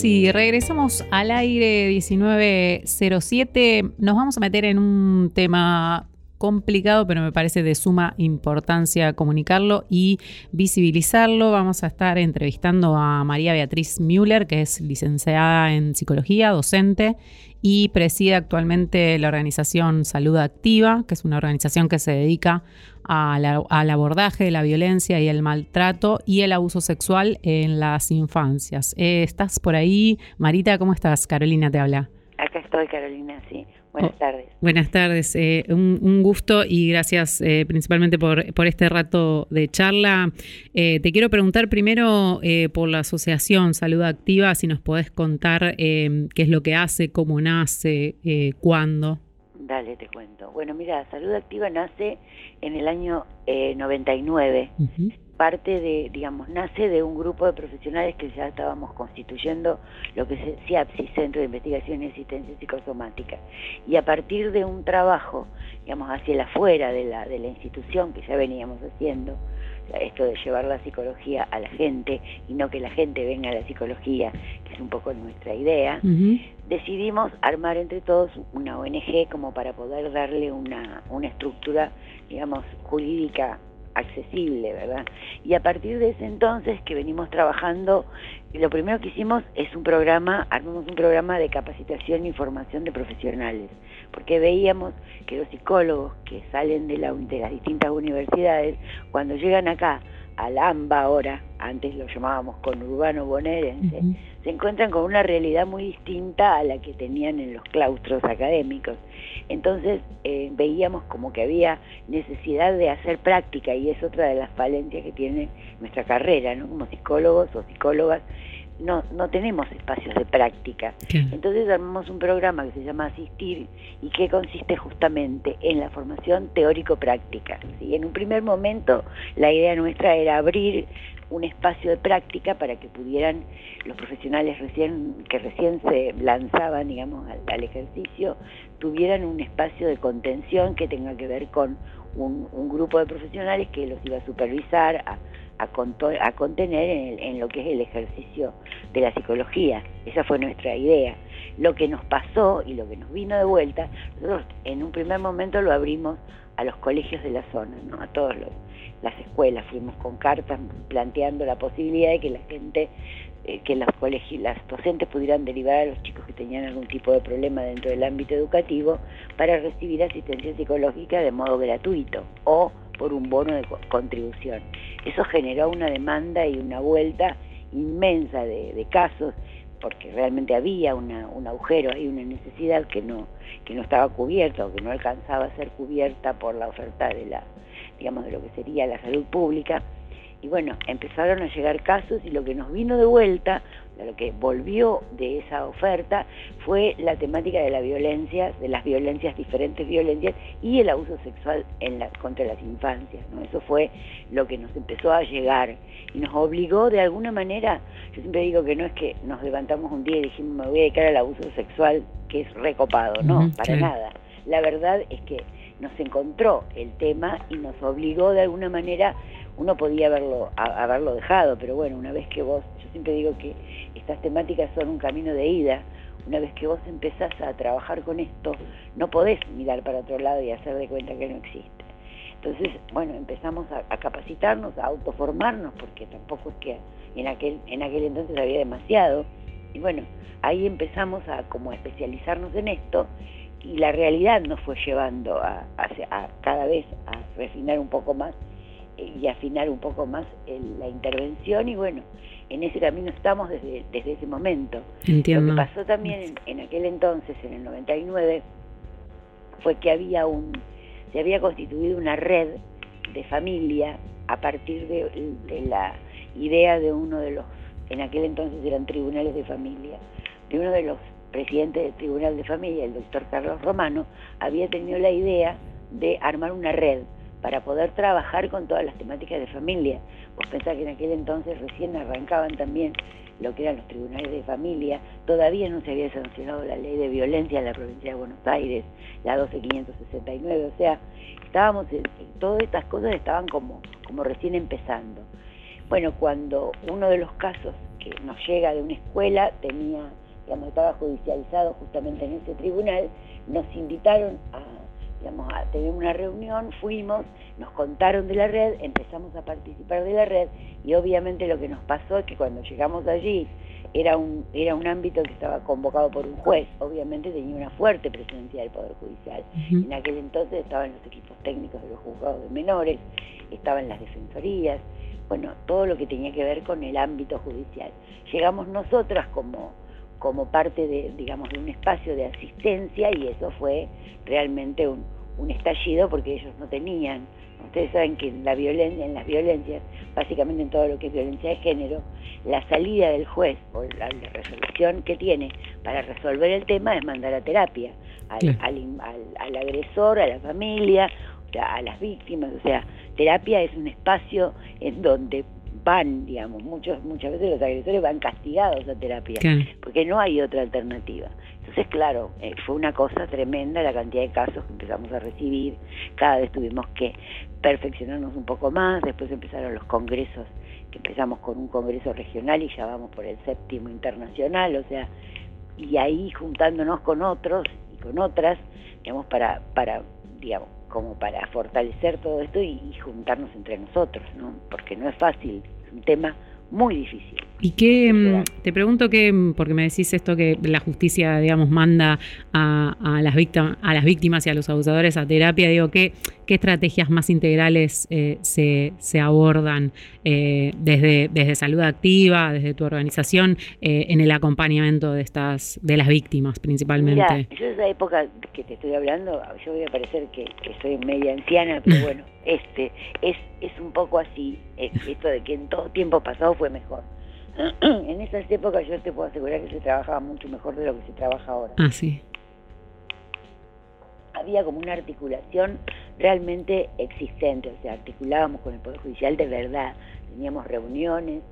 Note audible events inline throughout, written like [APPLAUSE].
Sí, regresamos al aire 1907. Nos vamos a meter en un tema complicado, pero me parece de suma importancia comunicarlo y visibilizarlo. Vamos a estar entrevistando a María Beatriz Müller, que es licenciada en psicología, docente y preside actualmente la organización Salud Activa, que es una organización que se dedica al abordaje de la violencia y el maltrato y el abuso sexual en las infancias. Eh, ¿Estás por ahí? Marita, ¿cómo estás? Carolina te habla. Estoy, Carolina, sí. Buenas oh, tardes. Buenas tardes, eh, un, gusto y gracias eh, principalmente por, por, este rato de charla. Eh, te quiero preguntar primero por la Asociación Salud Activa, si nos podés contar qué es lo que hace, cómo nace, cuándo. Dale, te cuento. Bueno, mira, Salud Activa nace en el año 99 parte de, digamos, nace de un grupo de profesionales que ya estábamos constituyendo lo que es CIAPSI, Centro de Investigación y Asistencia Psicosomática. Y a partir de un trabajo, digamos, hacia el afuera de la, de la institución que ya veníamos haciendo, esto de llevar la psicología a la gente y no que la gente venga a la psicología, que es un poco nuestra idea, decidimos armar entre todos una ONG como para poder darle una, una estructura, digamos, jurídica accesible, ¿verdad? Y a partir de ese entonces que venimos trabajando, lo primero que hicimos es un programa, armamos un programa de capacitación y formación de profesionales, porque veíamos que los psicólogos que salen de, la, de las distintas universidades, cuando llegan acá al AMBA ahora, antes lo llamábamos con urbano bonaerense, se encuentran con una realidad muy distinta a la que tenían en los claustros académicos. Entonces eh, veíamos como que había necesidad de hacer práctica y es otra de las falencias que tiene nuestra carrera, ¿no? Como psicólogos o psicólogas no, no tenemos espacios de práctica. Entonces armamos un programa que se llama Asistir y que consiste justamente en la formación teórico-práctica. ¿sí? En un primer momento la idea nuestra era abrir un espacio de práctica para que pudieran los profesionales recién que recién se lanzaban digamos al, ejercicio tuvieran un espacio de contención que tenga que ver con un, un grupo de profesionales que los iba a supervisar a, a, contener en, lo que es el ejercicio de la psicología. Esa fue nuestra idea. Lo que nos pasó y lo que nos vino de vuelta, nosotros en un primer momento lo abrimos a los colegios de la zona, ¿no? a todas las escuelas, fuimos con cartas planteando la posibilidad de que la gente, eh, que los colegios, las docentes pudieran derivar a los chicos que tenían algún tipo de problema dentro del ámbito educativo para recibir asistencia psicológica de modo gratuito o por un bono de contribución. Eso generó una demanda y una vuelta inmensa de, casos, porque realmente había un agujero y una necesidad que no, que no estaba cubierta o que no alcanzaba a ser cubierta por la oferta de la, digamos, de lo que sería la salud pública. Y bueno, empezaron a llegar casos y lo que nos vino de vuelta lo que volvió de esa oferta fue la temática de la violencia, de las violencias, diferentes violencias y el abuso sexual en contra las infancias. ¿no? Eso fue lo que nos empezó a llegar y nos obligó de alguna manera, yo siempre digo que no es que nos levantamos un día y dijimos me voy a dedicar al abuso sexual que es recopado, no, para nada. La verdad es que nos encontró el tema y nos obligó de alguna manera, uno podía haberlo, haberlo dejado, pero bueno, una vez que vos, yo siempre digo que estas temáticas son un camino de ida. Una vez que vos empezás a trabajar con esto, no podés mirar para otro lado y hacer de cuenta que no existe. Entonces, bueno, empezamos a, capacitarnos, a autoformarnos, porque tampoco es que en aquel, en aquel entonces había demasiado. Y bueno, ahí empezamos a como especializarnos en esto y la realidad nos fue llevando a, a cada vez a refinar un poco más y afinar un poco más la intervención y bueno, en ese camino estamos desde, desde ese momento. Lo que pasó también en, aquel entonces, en el 99, fue que había un, se había constituido una red de familia a partir de, de la idea de uno de los, en aquel entonces eran tribunales de familia, de uno de los presidentes del Tribunal de Familia, el doctor Carlos Romano, había tenido la idea de armar una red para poder trabajar con todas las temáticas de familia. Vos pensás que en aquel entonces recién arrancaban también lo que eran los tribunales de familia, todavía no se había sancionado la ley de violencia en la provincia de Buenos Aires, la 12569, o sea, estábamos, todas estas cosas estaban como, como recién empezando. Bueno, cuando uno de los casos que nos llega de una escuela, tenía, digamos, estaba judicializado justamente en ese tribunal, nos invitaron a, digamos, a tener una reunión, fuimos, nos contaron de la red, empezamos a participar de la red y obviamente lo que nos pasó es que cuando llegamos allí era un, era un ámbito que estaba convocado por un juez, obviamente tenía una fuerte presencia del Poder Judicial. En aquel entonces estaban los equipos técnicos de los juzgados de menores, estaban las defensorías, bueno, todo lo que tenía que ver con el ámbito judicial. Llegamos nosotras como, como parte de, digamos, de un espacio de asistencia y eso fue realmente un, un estallido porque ellos no tenían Ustedes saben que en, la violencia, en las violencias, básicamente en todo lo que es violencia de género, la salida del juez o la, resolución que tiene para resolver el tema es mandar a terapia al, al, agresor, a la familia, a las víctimas. O sea, terapia es un espacio en donde van, digamos, muchos, muchas veces los agresores van castigados a terapia, porque no hay otra alternativa. Entonces, claro, eh, fue una cosa tremenda la cantidad de casos que empezamos a recibir, cada vez tuvimos que perfeccionarnos un poco más, después empezaron los congresos, que empezamos con un congreso regional y ya vamos por el séptimo internacional, o sea, y ahí juntándonos con otros y con otras, digamos, para, para digamos, como para fortalecer todo esto y, y juntarnos entre nosotros, ¿no? Porque no es fácil, un tema muy difícil. ¿Y qué, mm, te pregunto que, mm, porque me decís esto que la justicia, digamos, manda a, las, víctimas, a las víctimas y a los abusadores a terapia, digo, ¿qué, qué estrategias más integrales eh, se, se, abordan eh, desde, desde salud activa, desde tu organización, eh, en el acompañamiento de estas, de las víctimas principalmente? Mira, yo esa época que te estoy hablando, yo voy a parecer que, que soy media anciana, pero [LAUGHS] bueno, este, es, es un poco así, esto de que en todo tiempo pasado fue mejor. [CLEARS THROAT] en esas épocas yo te puedo asegurar que se trabajaba mucho mejor de lo que se trabaja ahora. Ah, sí. Había como una articulación realmente existente, o sea, articulábamos con el Poder Judicial de verdad, teníamos reuniones,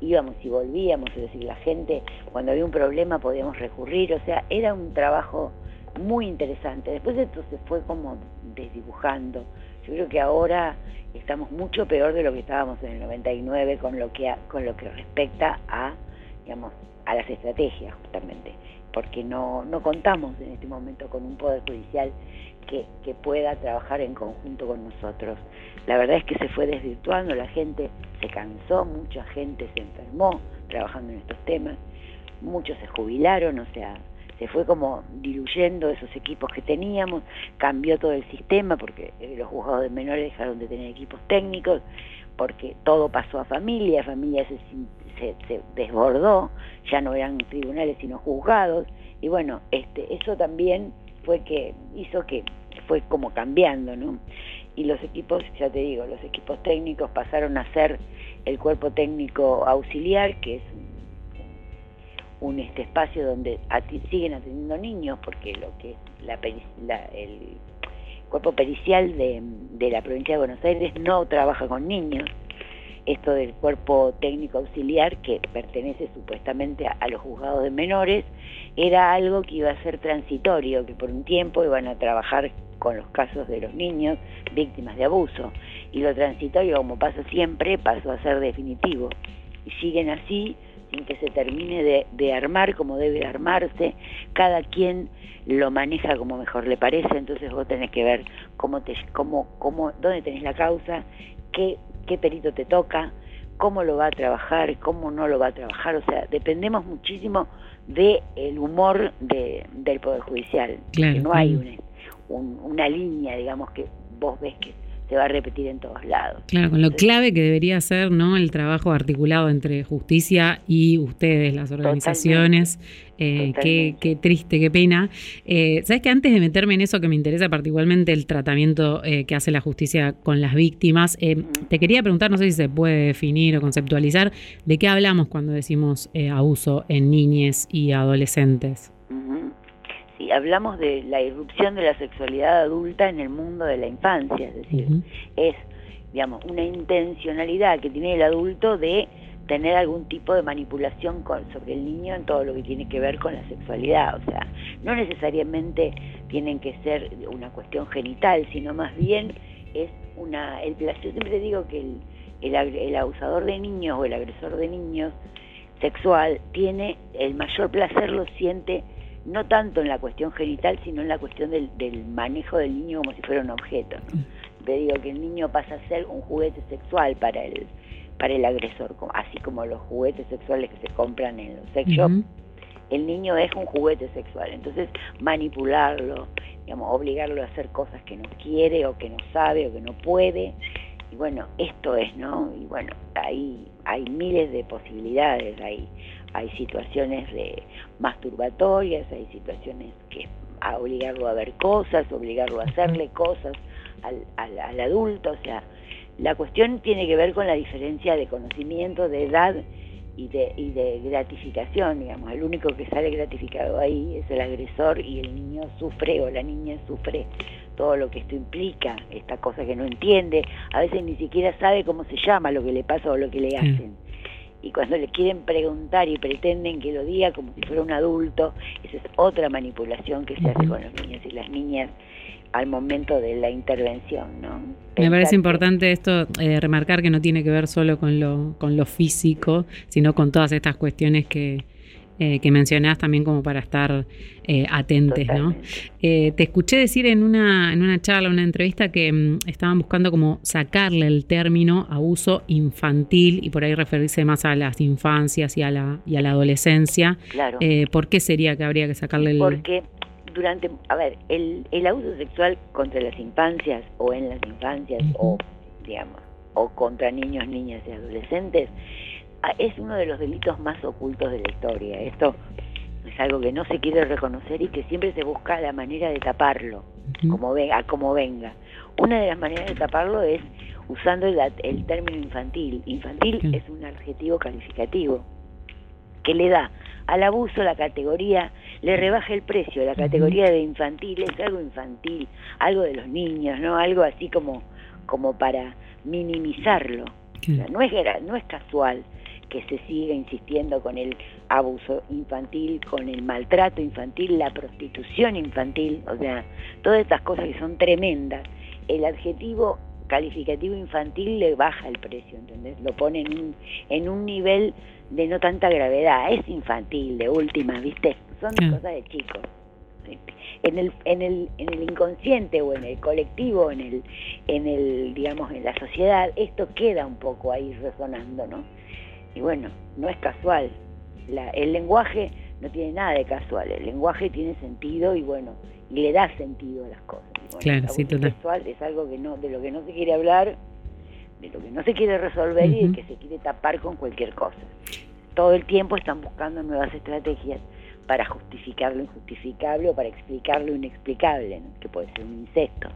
íbamos y volvíamos, es decir, la gente cuando había un problema podíamos recurrir, o sea, era un trabajo muy interesante. Después esto se fue como desdibujando. Yo creo que ahora estamos mucho peor de lo que estábamos en el 99 con lo que con lo que respecta a digamos a las estrategias justamente porque no no contamos en este momento con un poder judicial que, pueda trabajar en conjunto con nosotros. La verdad es que se fue desvirtuando la gente se cansó mucha gente se enfermó trabajando en estos temas muchos se jubilaron o sea se fue como diluyendo esos equipos que teníamos, cambió todo el sistema porque eh, los juzgados de menores dejaron de tener equipos técnicos, porque todo pasó a familia, familia se, se, desbordó, ya no eran tribunales sino juzgados, y bueno, este, eso también fue que hizo que fue como cambiando, ¿no? Y los equipos, ya te digo, los equipos técnicos pasaron a ser el cuerpo técnico auxiliar, que es un este espacio donde siguen atendiendo niños porque lo que la, el cuerpo pericial de, la provincia de Buenos Aires no trabaja con niños esto del cuerpo técnico auxiliar que pertenece supuestamente a, los juzgados de menores era algo que iba a ser transitorio que por un tiempo iban a trabajar con los casos de los niños víctimas de abuso. Y lo transitorio como pasa siempre pasó a ser definitivo. Y siguen así que se termine de, armar como debe armarse, cada quien lo maneja como mejor le parece, entonces vos tenés que ver cómo te, cómo, cómo, dónde tenés la causa, qué, qué perito te toca, cómo lo va a trabajar, cómo no lo va a trabajar, o sea, dependemos muchísimo del el humor de, del Poder Judicial, que no hay una, una línea, digamos, que vos ves que se va a repetir en todos lados. Claro, con lo clave que debería ser ¿no? el trabajo articulado entre justicia y ustedes, las organizaciones. Eh, qué, triste, qué pena. Eh, Sabes que antes de meterme en eso que me interesa particularmente el tratamiento eh, que hace la justicia con las víctimas, te quería preguntar, no sé si se puede definir o conceptualizar, de qué hablamos cuando decimos abuso en niñes y adolescentes hablamos de la irrupción de la sexualidad adulta en el mundo de la infancia, es decir, es, digamos, una intencionalidad que tiene el adulto de tener algún tipo de manipulación con, sobre el niño en todo lo que tiene que ver con la sexualidad, o sea, no necesariamente tienen que ser una cuestión genital, sino más bien es una, el placer, siempre digo que el, el, el abusador de niños o el agresor de niños sexual tiene el mayor placer lo siente no tanto en la cuestión genital, sino en la cuestión del, manejo del niño como si fuera un objeto. ¿no? Te digo que el niño pasa a ser un juguete sexual para el, para el agresor, así como los juguetes sexuales que se compran en los sex shops. El niño es un juguete sexual, entonces manipularlo, digamos, obligarlo a hacer cosas que no quiere o que no sabe o que no puede. Y bueno, esto es, ¿no? Y bueno, ahí hay miles de posibilidades, hay, hay situaciones de masturbatorias, hay situaciones que a obligarlo a ver cosas, obligarlo a hacerle cosas al, al, al adulto, o sea, la cuestión tiene que ver con la diferencia de conocimiento, de edad y de, y de gratificación, digamos. El único que sale gratificado ahí es el agresor y el niño sufre o la niña sufre todo lo que esto implica, esta cosa que no entiende, a veces ni siquiera sabe cómo se llama lo que le pasa o lo que le hacen. Y cuando le quieren preguntar y pretenden que lo diga como si fuera un adulto, esa es otra manipulación que se hace con los niños y las niñas al momento de la intervención. ¿no? Me parece importante esto, eh, remarcar que no tiene que ver solo con lo, con lo físico, sino con todas estas cuestiones que, eh, que mencionás también como para estar eh, atentes, ¿no? Eh, te escuché decir en una, en una charla, una entrevista, que mm, estaban buscando como sacarle el término abuso infantil y por ahí referirse más a las infancias y a la, y a la adolescencia. Claro. ¿Por qué sería que habría que sacarle el...? Porque durante, a ver, el, el abuso sexual contra las infancias o en las infancias o, digamos, o contra niños, niñas y adolescentes es uno de los delitos más ocultos de la historia. Esto es algo que no se quiere reconocer y que siempre se busca la manera de taparlo, como venga, como venga. Una de las maneras de taparlo es usando el, el término infantil. Infantil es un adjetivo calificativo que le da al abuso la categoría, le rebaja el precio, la categoría de infantil es algo infantil, algo de los niños, ¿no? Algo así como, como para minimizarlo. no, es, no es casual que se siga insistiendo con el abuso infantil, con el maltrato infantil, la prostitución infantil, o sea, todas estas cosas que son tremendas. El adjetivo calificativo infantil le baja el precio, ¿entendés? Lo pone en un, en un nivel de no tanta gravedad, es infantil de última, ¿viste? Son cosas de chicos. En el, en el, en el inconsciente o en el colectivo, en el, en el, digamos, en la sociedad, esto queda un poco ahí resonando, ¿no? Y bueno, no es casual. La, el lenguaje no tiene nada de casual, el lenguaje tiene sentido y bueno, y le da sentido a las cosas. claro, sí, sexual es algo que no, de lo que no se quiere hablar, de lo que no se quiere resolver y de que se quiere tapar con cualquier cosa. Todo el tiempo están buscando nuevas estrategias para justificar lo injustificable o para explicar lo inexplicable, que puede ser un insecto.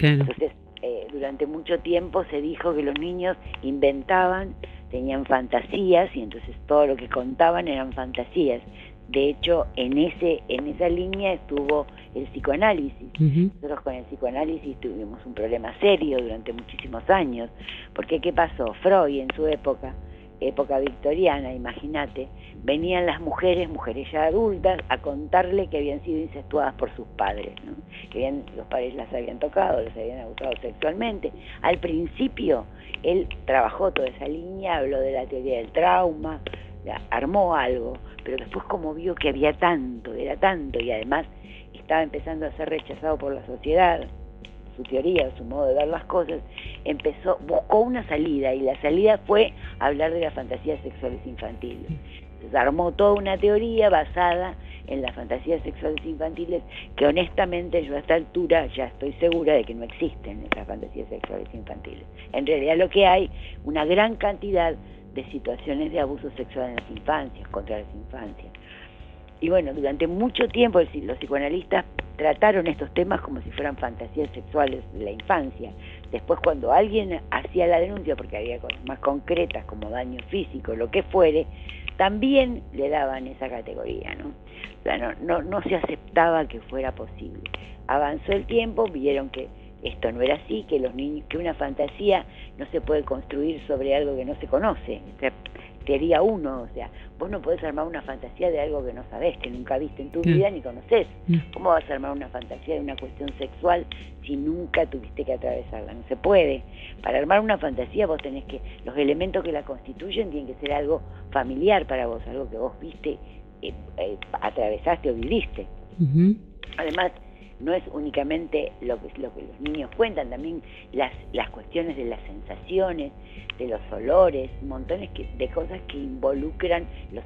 Entonces, eh, durante mucho tiempo se dijo que los niños inventaban, tenían fantasías y entonces todo lo que contaban eran fantasías. De hecho, en ese en esa línea estuvo el psicoanálisis. Nosotros con el psicoanálisis tuvimos un problema serio durante muchísimos años, porque ¿qué pasó? Freud en su época, época victoriana, imagínate, venían las mujeres, mujeres ya adultas, a contarle que habían sido incestuadas por sus padres, que los padres las habían tocado, les habían abusado sexualmente. Al principio él trabajó toda esa línea, habló de la teoría del trauma, armó algo, pero después como vio que había tanto, era tanto, y además estaba empezando a ser rechazado por la sociedad, su teoría, su modo de ver las cosas, empezó, buscó una salida, y la salida fue hablar de las fantasías sexuales infantiles. Entonces armó toda una teoría basada en las fantasías sexuales infantiles, que honestamente yo a esta altura ya estoy segura de que no existen esas fantasías sexuales infantiles. En realidad lo que hay, una gran cantidad de situaciones de abuso sexual en las infancias, contra las infancias. Y bueno, durante mucho tiempo los psicoanalistas trataron estos temas como si fueran fantasías sexuales de la infancia. Después cuando alguien hacía la denuncia, porque había cosas más concretas como daño físico, lo que fuere, también le daban esa categoría, ¿no? O sea, no, no, no se aceptaba que fuera posible. Avanzó el tiempo, vieron que esto no era así, que los niños, que una fantasía no se puede construir sobre algo que no se conoce. teoría uno, o sea, vos no podés armar una fantasía de algo que no sabés, que nunca viste en tu vida ni conoces. ¿Cómo vas a armar una fantasía de una cuestión sexual si nunca tuviste que atravesarla? No se puede. Para armar una fantasía vos tenés que, los elementos que la constituyen tienen que ser algo familiar para vos, algo que vos viste, eh, eh, atravesaste o viviste. Además, no es únicamente lo que, lo que los niños cuentan, también las, las cuestiones de las sensaciones, de los olores, montones de cosas que involucran los,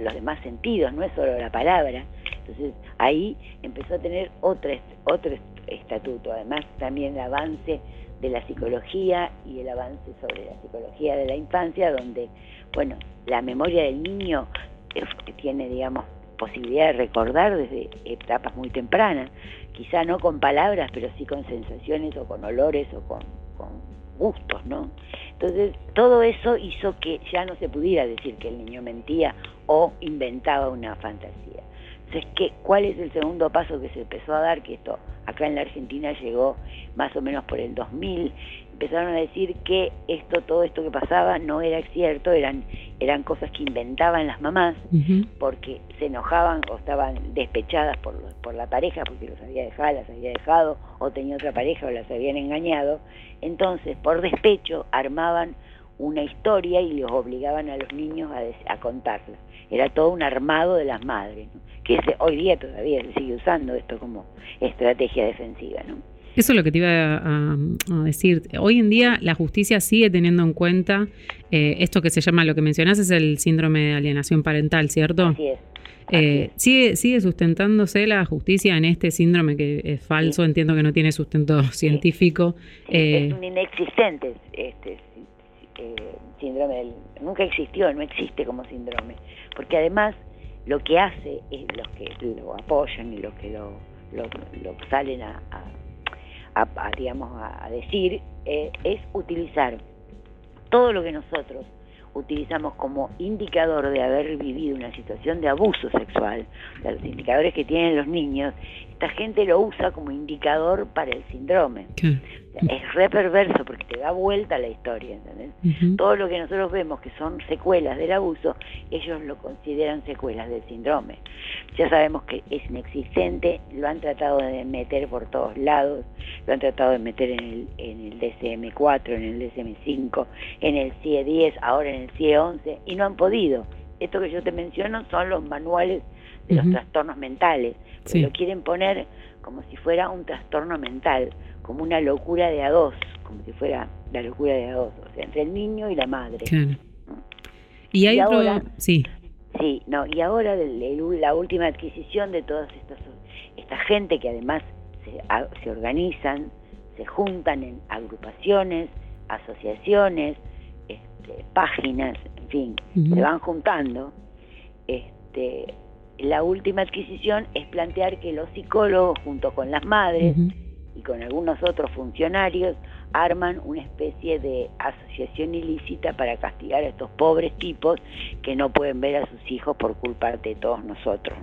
los demás sentidos, no es solo la palabra. Entonces ahí empezó a tener otro, otro estatuto, además también el avance de la psicología y el avance sobre la psicología de la infancia, donde, bueno, la memoria del niño eh, tiene, digamos, posibilidad de recordar desde etapas muy tempranas, quizá no con palabras, pero sí con sensaciones o con olores o con, gustos, ¿no? Entonces, todo eso hizo que ya no se pudiera decir que el niño mentía o inventaba una fantasía. Entonces, ¿qué, ¿cuál es el segundo paso que se empezó a dar? Que esto acá en la Argentina llegó más o menos por el 2000, empezaron a decir que esto, todo esto que pasaba no era cierto, eran, eran cosas que inventaban las mamás porque se enojaban o estaban despechadas por, por la pareja porque los había dejado, las había dejado o tenía otra pareja o las habían engañado. Entonces, por despecho, armaban una historia y los obligaban a los niños a, a contarla. Era todo un armado de las madres, que hoy día todavía se sigue usando esto como estrategia defensiva. ¿no? Eso es lo que te iba a, decir. Hoy en día la justicia sigue teniendo en cuenta eh, esto que se llama, lo que mencionás es el síndrome de alienación parental, ¿cierto? Así es. Eh, sigue, sigue sustentándose la justicia en este síndrome que es falso, entiendo que no tiene sustento científico. Eh, es un inexistente este síndrome, nunca existió, no existe como síndrome, porque además lo que hace es los que lo apoyan y los que lo, lo, salen a a, digamos, a, decir, eh, es utilizar todo lo que nosotros utilizamos como indicador de haber vivido una situación de abuso sexual, los indicadores que tienen los niños, esta gente lo usa como indicador para el síndrome. Es re perverso porque te da vuelta la historia, ¿entendés? Todo lo que nosotros vemos que son secuelas del abuso, ellos lo consideran secuelas del síndrome. Ya sabemos que es inexistente, lo han tratado de meter por todos lados, lo han tratado de meter en el, en el DSM-4, en el DSM-5, en el CIE-10, ahora en el CIE-11, y no han podido. Esto que yo te menciono son los manuales de los trastornos mentales lo quieren poner como si fuera un trastorno mental, como una locura de a dos, como si fuera la locura de a dos, o sea, entre el niño y la madre. Y hay ahora, sí. Sí, no, y ahora la última adquisición de todas estas esta gente que además se, se organizan, se juntan en agrupaciones, asociaciones, este, páginas, en fin, se van juntando. Este, la última adquisición es plantear que los psicólogos, junto con las madres y con algunos otros funcionarios, arman una especie de asociación ilícita para castigar a estos pobres tipos que no pueden ver a sus hijos por culpa de todos nosotros.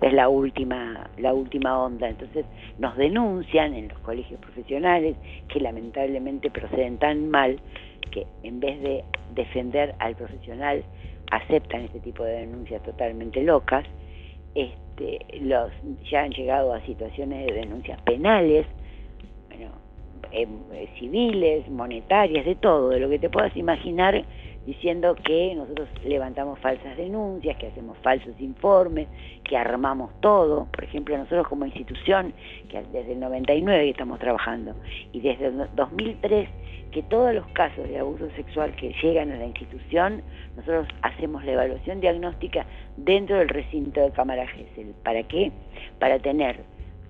Es la última, la última onda. Entonces nos denuncian en los colegios profesionales que lamentablemente proceden tan mal que en vez de defender al profesional aceptan este tipo de denuncias totalmente locas, este, los ya han llegado a situaciones de denuncias penales, bueno, em, eh, civiles, monetarias, de todo, de lo que te puedas imaginar, diciendo que nosotros levantamos falsas denuncias, que hacemos falsos informes, que armamos todo. Por ejemplo, nosotros como institución, que desde el 99 estamos trabajando, y desde el 2003 que todos los casos de abuso sexual que llegan a la institución, nosotros hacemos la evaluación diagnóstica dentro del recinto de cámara GESEL. ¿Para qué? Para tener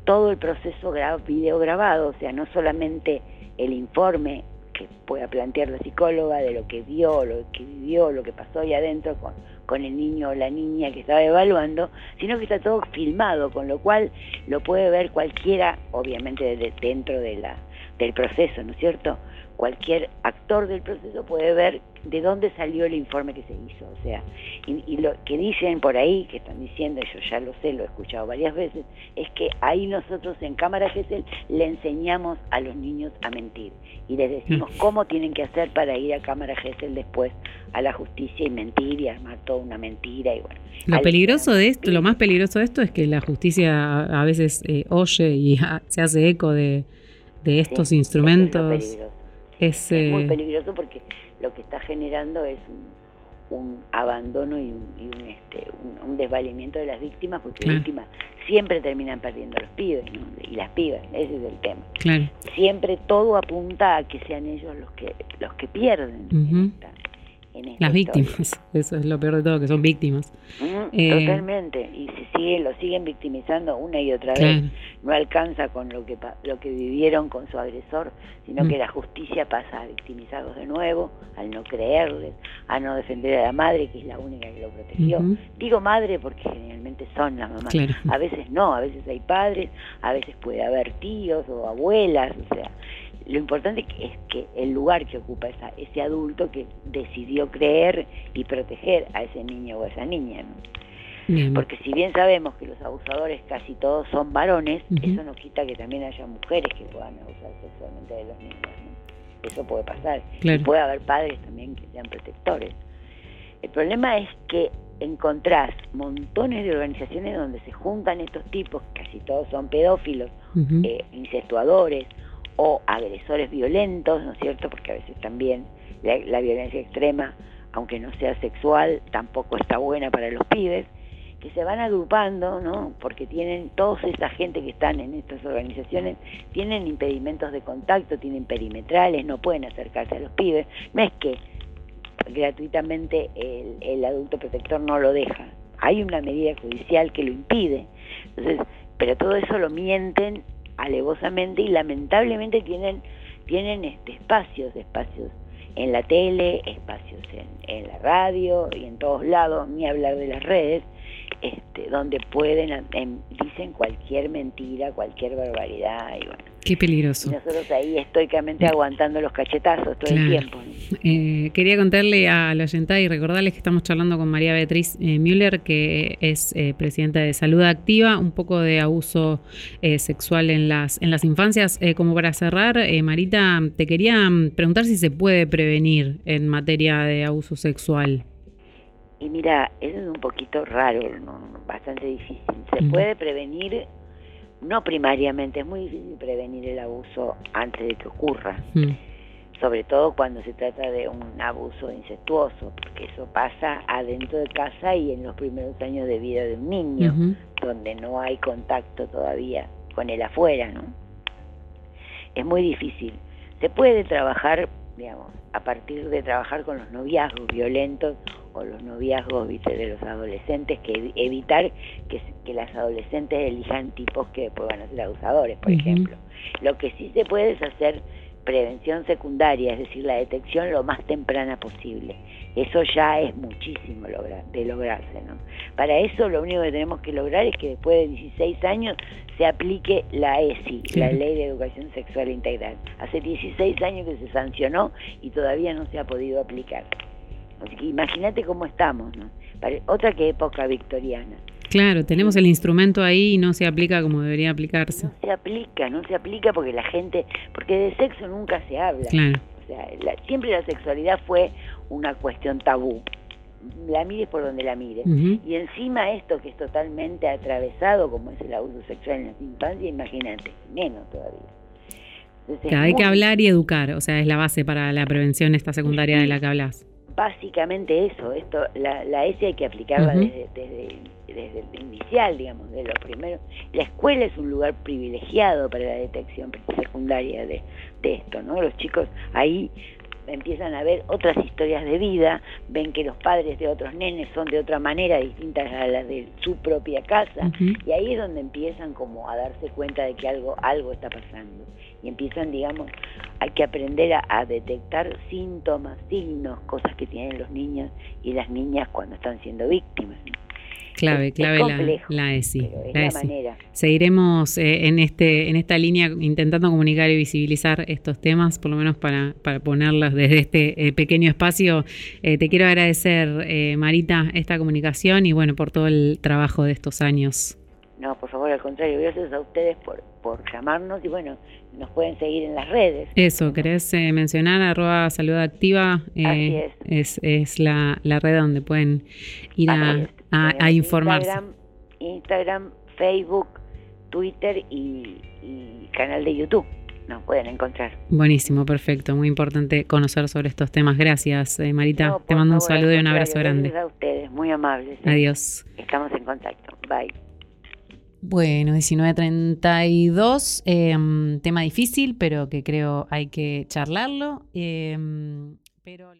todo el proceso video grabado, o sea, no solamente el informe que pueda plantear la psicóloga de lo que vio, lo que vivió, lo que pasó ahí adentro con, con el niño o la niña que estaba evaluando, sino que está todo filmado, con lo cual lo puede ver cualquiera, obviamente dentro de la del proceso, ¿no es cierto? Cualquier actor del proceso puede ver de dónde salió el informe que se hizo, o sea, y, lo que dicen por ahí, que están diciendo, yo ya lo sé, lo he escuchado varias veces, es que ahí nosotros en Cámara GESEL le enseñamos a los niños a mentir y les decimos mm. cómo tienen que hacer para ir a Cámara GESEL después a la justicia y mentir y armar toda una mentira y bueno. Lo peligroso de esto, lo más peligroso de esto es que la justicia a veces eh, oye y [LAUGHS] se hace eco de, estos instrumentos. Es, muy eh, peligroso porque lo que está generando es un, abandono y, un, este, un, desvalimiento de las víctimas, porque las víctimas siempre terminan perdiendo los pibes y las pibas, ese es el tema. Siempre todo apunta a que sean ellos los que los que pierden. Las víctimas, [LAUGHS] eso es lo peor de todo, que son víctimas. Eh, totalmente, y si siguen, lo siguen victimizando una y otra vez. No alcanza con lo que lo que vivieron con su agresor, sino que mm. la justicia pasa a victimizarlos de nuevo, al no creerles, a no defender a la madre, que es la única que lo protegió. Digo madre porque generalmente son las mamás. A veces no, a veces hay padres, a veces puede haber tíos o abuelas, o sea, lo importante es que el lugar que ocupa esa, ese adulto que decidió creer y proteger a ese niño o a esa niña. Porque si bien sabemos que los abusadores casi todos son varones, eso no quita que también haya mujeres que puedan abusar sexualmente de los niños. Eso puede pasar. Y puede haber padres también que sean protectores. El problema es que encontrás montones de organizaciones donde se juntan estos tipos, casi todos son pedófilos, eh, incestuadores, o agresores violentos, ¿no es cierto? Porque a veces también la, violencia extrema, aunque no sea sexual, tampoco está buena para los pibes, que se van agrupando, ¿no? Porque tienen, toda esa gente que están en estas organizaciones, tienen impedimentos de contacto, tienen perimetrales, no pueden acercarse a los pibes. No es que gratuitamente el, el adulto protector no lo deja, hay una medida judicial que lo impide. Entonces, pero todo eso lo mienten alevosamente y lamentablemente tienen, tienen este, espacios, espacios en la tele, espacios en, en la radio y en todos lados, ni hablar de las redes, este, donde pueden, dicen cualquier mentira, cualquier barbaridad y bueno. Qué peligroso. nosotros ahí estoicamente aguantando los cachetazos todo el tiempo. Eh, quería contarle a la oyenta y recordarles que estamos charlando con María Beatriz eh, Müller, que es eh, presidenta de Salud Activa, un poco de abuso sexual en las, en las infancias. como para cerrar, Marita, te quería preguntar si se puede prevenir en materia de abuso sexual. Y mira, eso es un poquito raro, bastante difícil. Se puede prevenir, no primariamente, es muy difícil prevenir el abuso antes de que ocurra. Sobre todo cuando se trata de un abuso incestuoso, porque eso pasa adentro de casa y en los primeros años de vida de un niño, donde no hay contacto todavía con el afuera, ¿no? Es muy difícil. Se puede trabajar, digamos, a partir de trabajar con los noviazgos violentos o los noviazgos de los adolescentes, que evitar que, que las adolescentes elijan tipos que después van a ser abusadores, por ejemplo. Lo que sí se puede es hacer prevención secundaria, es decir, la detección lo más temprana posible. Eso ya es muchísimo lograr, de lograrse. ¿no? Para eso lo único que tenemos que lograr es que después de 16 años se aplique la ESI, la Ley de Educación Sexual Integral. Hace 16 años que se sancionó y todavía no se ha podido aplicar. Así que imagínate cómo estamos, ¿no? Otra que época victoriana. Claro, tenemos el instrumento ahí y no se aplica como debería aplicarse. No se aplica, no se aplica porque la gente, porque de sexo nunca se habla. Claro. O sea, siempre la sexualidad fue una cuestión tabú. La mires por donde la mires. Y encima esto que es totalmente atravesado, como es el abuso sexual en la infancia, imagínate, menos todavía. hay que hablar y educar, o sea, es la base para la prevención esta secundaria de la que hablas básicamente eso, esto, la, la ESI hay que aplicarla desde, desde, el inicial, digamos, de lo primero. La escuela es un lugar privilegiado para la detección secundaria de, de esto, ¿no? Los chicos ahí empiezan a ver otras historias de vida, ven que los padres de otros nenes son de otra manera distintas a las de su propia casa, y ahí es donde empiezan como a darse cuenta de que algo, algo está pasando. Y empiezan, digamos, hay que aprender a, detectar síntomas, signos, cosas que tienen los niños y las niñas cuando están siendo víctimas. Clave, clave la, ESI. La, Seguiremos eh, en este en esta línea intentando comunicar y visibilizar estos temas, por lo menos para, para ponerlos desde este eh, pequeño espacio. Eh, te quiero agradecer, Marita, esta comunicación y bueno, por todo el trabajo de estos años. No, por favor, al contrario, gracias a ustedes por, por llamarnos y bueno, nos pueden seguir en las redes. Eso, ¿querés eh, mencionar? Arroba Salud Activa eh, es. es. la, la, red donde pueden ir a, a, informarse. Instagram, Facebook, Twitter y, canal de YouTube nos pueden encontrar. Buenísimo, perfecto. Muy importante conocer sobre estos temas. Gracias, eh, Marita. Te mando un saludo y un abrazo grande. Gracias a ustedes, muy amables. Adiós. Estamos en contacto. Bye. Bueno, 1932, eh, tema difícil, pero que creo hay que charlarlo. Eh, pero